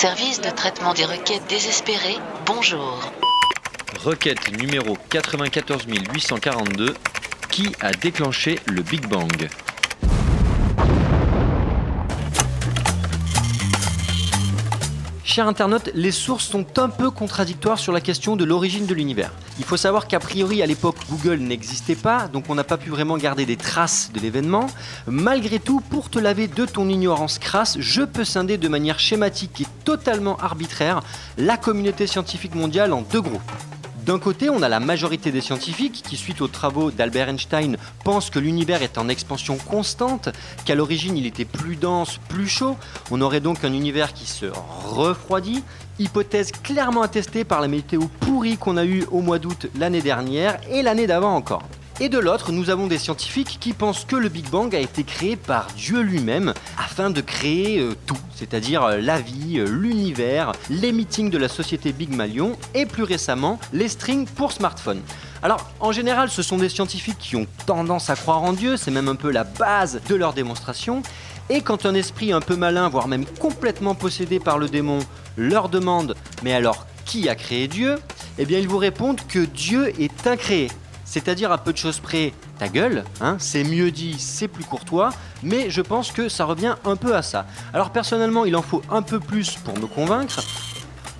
Service de traitement des requêtes désespérées, bonjour. Requête numéro 94 842. Qui a déclenché le Big Bang? Chers internautes, les sources sont un peu contradictoires sur la question de l'origine de l'univers. Il faut savoir qu'a priori à l'époque Google n'existait pas, donc on n'a pas pu vraiment garder des traces de l'événement. Malgré tout, pour te laver de ton ignorance crasse, je peux scinder de manière schématique et totalement arbitraire la communauté scientifique mondiale en deux groupes. D'un côté, on a la majorité des scientifiques qui, suite aux travaux d'Albert Einstein, pensent que l'univers est en expansion constante, qu'à l'origine il était plus dense, plus chaud, on aurait donc un univers qui se refroidit, hypothèse clairement attestée par la météo pourrie qu'on a eue au mois d'août l'année dernière et l'année d'avant encore. Et de l'autre, nous avons des scientifiques qui pensent que le Big Bang a été créé par Dieu lui-même afin de créer euh, tout, c'est-à-dire euh, la vie, euh, l'univers, les meetings de la société Big Malion et plus récemment les strings pour smartphone. Alors, en général, ce sont des scientifiques qui ont tendance à croire en Dieu, c'est même un peu la base de leur démonstration. Et quand un esprit un peu malin, voire même complètement possédé par le démon, leur demande Mais alors, qui a créé Dieu? Eh bien, ils vous répondent que Dieu est incréé. C'est-à-dire à peu de choses près, ta gueule, hein, c'est mieux dit, c'est plus courtois, mais je pense que ça revient un peu à ça. Alors personnellement, il en faut un peu plus pour me convaincre.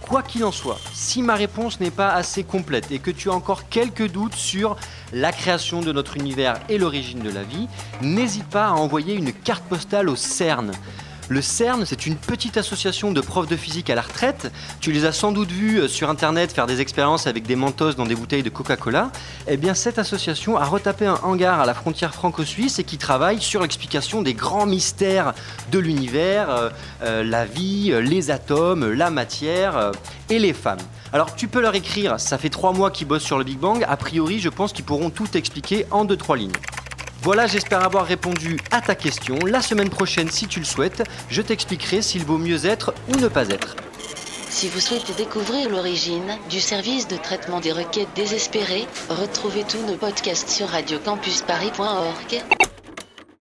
Quoi qu'il en soit, si ma réponse n'est pas assez complète et que tu as encore quelques doutes sur la création de notre univers et l'origine de la vie, n'hésite pas à envoyer une carte postale au CERN. Le CERN, c'est une petite association de profs de physique à la retraite. Tu les as sans doute vus euh, sur internet faire des expériences avec des mentos dans des bouteilles de Coca-Cola. Eh bien, cette association a retapé un hangar à la frontière franco-suisse et qui travaille sur l'explication des grands mystères de l'univers, euh, euh, la vie, les atomes, la matière et les femmes. Alors, tu peux leur écrire, ça fait trois mois qu'ils bossent sur le Big Bang. A priori, je pense qu'ils pourront tout expliquer en deux, trois lignes. Voilà, j'espère avoir répondu à ta question. La semaine prochaine, si tu le souhaites, je t'expliquerai s'il vaut mieux être ou ne pas être. Si vous souhaitez découvrir l'origine du service de traitement des requêtes désespérées, retrouvez tous nos podcasts sur radiocampusparis.org.